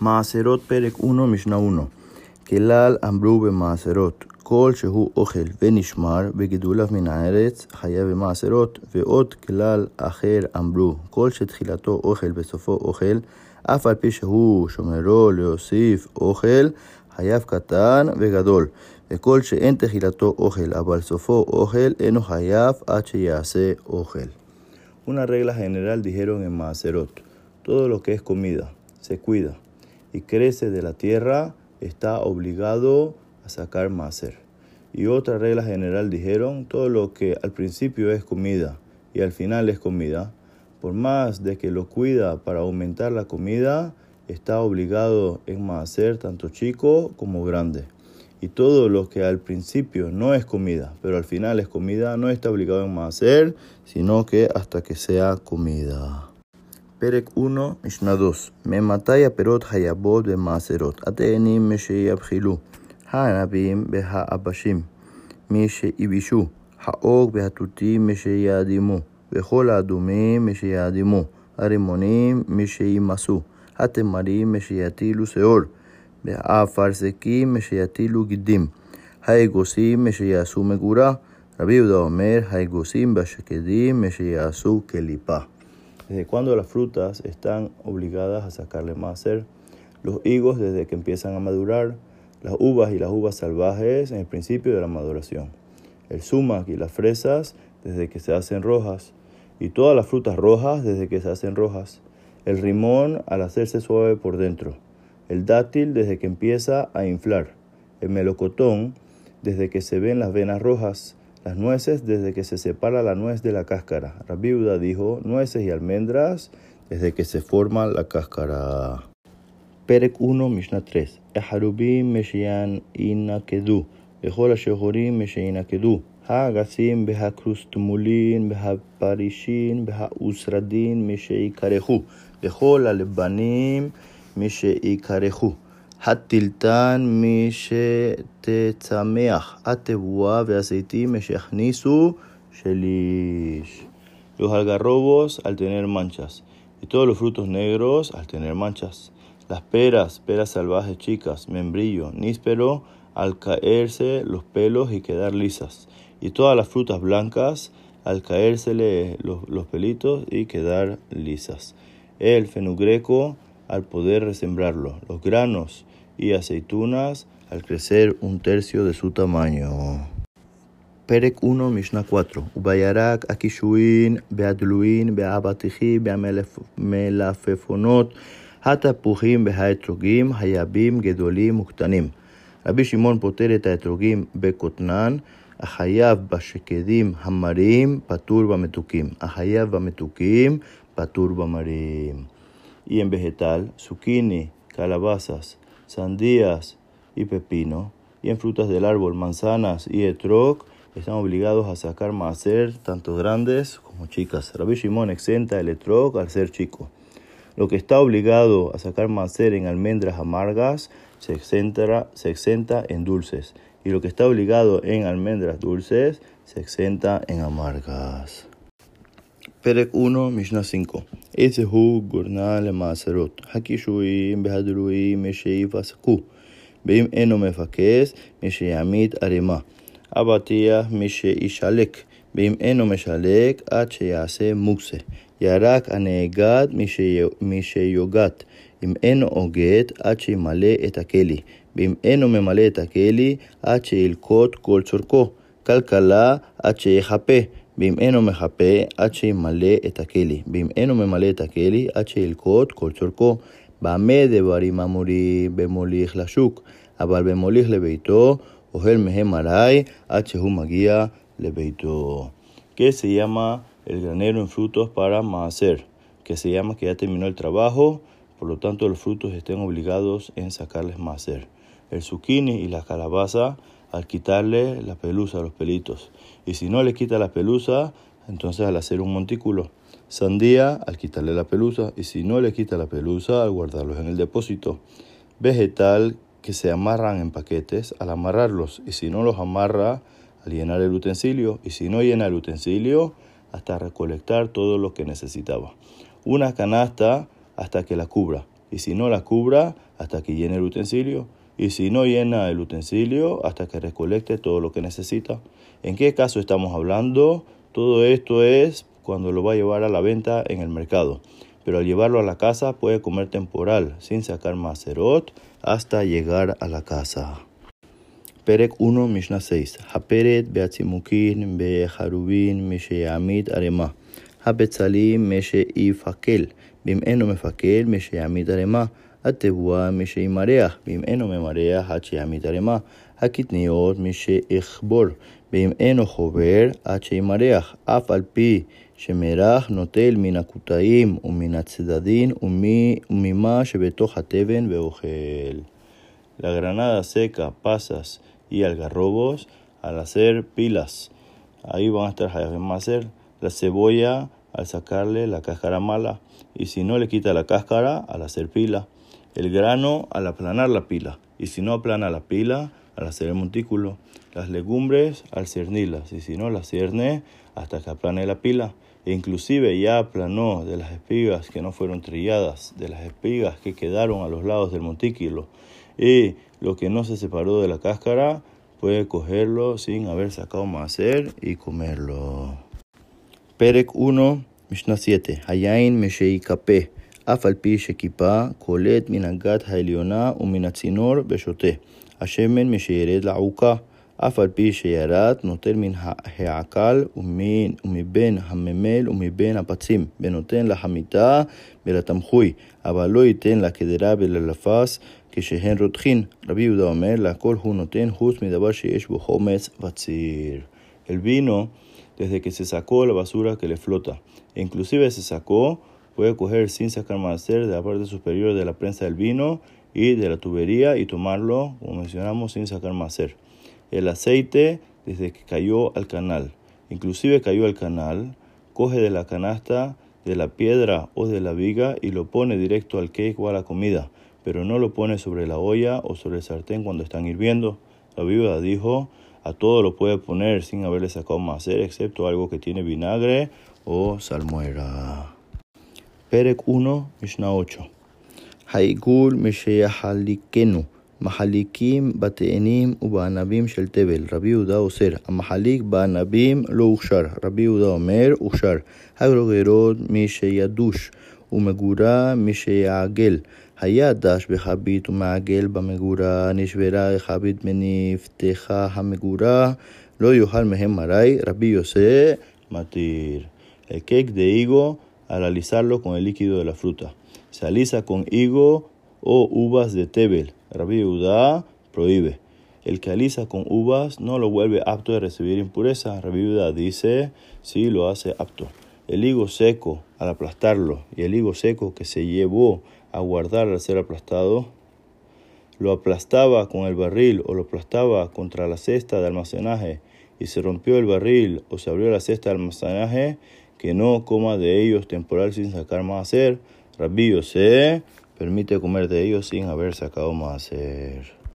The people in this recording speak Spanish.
Maaserot Perek 1 Mishnah 1 Kelal Ambru במעשרות כל שהוא אוכל ונשמר בגידוליו מן הארץ חיה במעשרות ועוד כלל אחר אמרו כל שתחילתו אוכל בסופו אוכל אף על פי שהוא שומרו להוסיף אוכל חייב קטן וגדול וכל שאין תחילתו אוכל אבל סופו אוכל אינו חייב עד שיעשה אוכל Una regla general dijeron en Maaserot, todo lo que es comida, se cuida y crece de la tierra, está obligado a sacar Maaser. Y otra regla general dijeron, todo lo que al principio es comida y al final es comida, por más de que lo cuida para aumentar la comida, está obligado en Maaser tanto chico como grande. Y todo lo que al principio no es comida, pero al final es comida, no está obligado en Maaser, sino que hasta que sea comida. פרק 1, משנה 2 ממתי הפירות חייבות במעשרות? התאנים משיבחילו, הענבים והאבשים משייבישו, העוג והתותים משיעדימו, וכל האדומים משיעדימו, הרימונים משימסו, התמרים משיטילו שאור, והאפרסקים משיטילו גידים, האגוסים משיעשו מגורה, רבי יהודה אומר, האגוסים בשקדים משיעשו כליפה. Desde cuando las frutas están obligadas a sacarle máser, los higos desde que empiezan a madurar, las uvas y las uvas salvajes en el principio de la maduración, el sumac y las fresas desde que se hacen rojas, y todas las frutas rojas desde que se hacen rojas, el rimón al hacerse suave por dentro, el dátil desde que empieza a inflar, el melocotón desde que se ven las venas rojas, las nueces desde que se separa la nuez de la cáscara. La viuda dijo nueces y almendras desde que se forma la cáscara. פרק 1, משנה 3 החרובים משינקדו, וכל השחורים משינקדו, האגסים והקרוסטמולין והפרישין והאוסרדין משיקרחו, וכל הלבנים משיקרחו. הטילטן משתצמח, התבואה והזיתים משכניסו שליש. Los algarrobos al tener manchas, y todos los frutos negros al tener manchas. Las peras, peras salvajes chicas, membrillo, níspero, al caerse los pelos y quedar lisas. Y todas las frutas blancas al caérsele los, los pelitos y quedar lisas. El fenugreco al poder resembrarlo. Los granos y aceitunas al crecer un tercio de su tamaño. פרק 1, משנה 4 ובירק הקישואין, בהדלוין, בהאבטיחי, במלפפונות, התפוחים והאתרוגים, היבים, גדולים וקטנים. רבי שמעון פוטר את האתרוגים בכותנן, החייב בשקדים המרים, פטור במתוקים. החייב במתוקים, פטור במרים. Y en vegetal, zucchini, calabazas, sandías y pepino, y en frutas del árbol, manzanas y etrog, están obligados a sacar maaser, tanto grandes como chicas. Rabbi Shimon exenta el etrog al ser chico. Lo que está obligado a sacar maaser en almendras amargas se exenta, se exenta en dulces, y lo que está obligado en almendras dulces se exenta en amargas. פרק 1, משנה 5 איזה הוא גורנה למעשרות, הקישואים בהדרואים משיפסקו, ואם אינו מפקס, משיעמיד ערימה, אבטיח משישלק, ואם אינו משלק, עד שיעשה מוקסה, ירק הנאגד משיוגת, אם אינו אוגד, עד שימלא את הכלי, ואם אינו ממלא את הכלי, עד שילקוט כל צורכו, כלכלה, עד שיחפה. Bimeno mejape, h male etakeli. Bimeno me male etakeli, h el kot, kol tzorko. Bame de barimamuri, bemolich la shuk. Abal bemolich lebeito, ojel meje maray, h humagia lebeito. Que se llama el granero en frutos para mahacer. Que se llama que ya terminó el trabajo, por lo tanto los frutos estén obligados en sacarles mahacer. El zucchini y la calabaza al quitarle la pelusa los pelitos. Y si no le quita la pelusa, entonces al hacer un montículo. Sandía al quitarle la pelusa. Y si no le quita la pelusa, al guardarlos en el depósito. Vegetal que se amarran en paquetes al amarrarlos. Y si no los amarra, al llenar el utensilio. Y si no llena el utensilio, hasta recolectar todo lo que necesitaba. Una canasta hasta que la cubra. y si no la cubra, hasta que llene el utensilio, y si no llena el utensilio, hasta que recolecte todo lo que necesita. ¿En qué caso estamos hablando? Todo esto es cuando lo va a llevar a la venta en el mercado. Pero al llevarlo a la casa puede comer temporal, sin sacar macerot, hasta llegar a la casa. Perek 1, Mishnah 6. Haperet beatzimukin beharubin misheamid arema. Hapetzalim mesheifakel. Bim eno mefakel misheamid arema. התבואה משימרח, ואם אינו ממרח עד שיעמיד ערימה, הקטניות משאכבור, ואם אינו חובר עד שימרח, אף על פי שמרח נוטל מן הקוטעים ומן הצדדים וממה שבתוך התבן ואוכל. La granada seca, pasas y algarrobos al hacer pilas. Ahí van a estar hacer la cebolla al sacarle la cáscara mala y si no le quita la cáscara al hacer pila el grano al aplanar la pila, y si no aplana la pila, al hacer el montículo, las legumbres al cernirlas, y si no las cierne, hasta que aplane la pila. E inclusive ya aplanó de las espigas que no fueron trilladas, de las espigas que quedaron a los lados del montículo, y lo que no se separó de la cáscara, puede cogerlo sin haber sacado macer y comerlo. Perek 1, Mishnah 7. Hayain Mesheikape אף על פי שכיפה קולט מן הגת העליונה ומן הצינור ושותה. השמן משירד לעוקה, אף על פי שירד נוטל מן העקל ומן, ומבין הממל ומבין הפצים, ונותן לחמיתה ולתמחוי, אבל לא ייתן לקדרה וללפס כשהן רותחין. רבי יהודה אומר, לכל הוא נותן חוץ מדבר שיש בו חומץ וציר. El vino, desde que se sacó la basura que le flota, inclusive se sacó puede coger sin sacar macer de la parte superior de la prensa del vino y de la tubería y tomarlo, como mencionamos, sin sacar macer. El aceite, desde que cayó al canal, inclusive cayó al canal, coge de la canasta, de la piedra o de la viga y lo pone directo al cake o a la comida, pero no lo pone sobre la olla o sobre el sartén cuando están hirviendo. La viuda dijo, a todo lo puede poner sin haberle sacado macer, excepto algo que tiene vinagre o salmuera. פרק 1, משנה 8. העיגול משיחליקנו, מחליקים בתאנים ובענבים של תבל. רבי יהודה אוסר, המחליק בענבים לא הוכשר. רבי יהודה אומר, הוכשר. הגרוגרות משידוש, ומגורה משיעגל. היה דש בחבית ומעגל במגורה, נשברה החבית ונפתחה המגורה, לא יאכל מהם מראי, רבי יוסי מתיר. El cake de higo al alisarlo con el líquido de la fruta. Se alisa con higo o uvas de tebel. Rabbi Udá prohíbe. El que alisa con uvas no lo vuelve apto de recibir impureza. Rabbi Udá dice, sí lo hace apto. El higo seco al aplastarlo y el higo seco que se llevó a guardar al ser aplastado, lo aplastaba con el barril o lo aplastaba contra la cesta de almacenaje y se rompió el barril o se abrió la cesta de almacenaje, que no coma de ellos temporal sin sacar más hacer. Rabbi se permite comer de ellos sin haber sacado más hacer.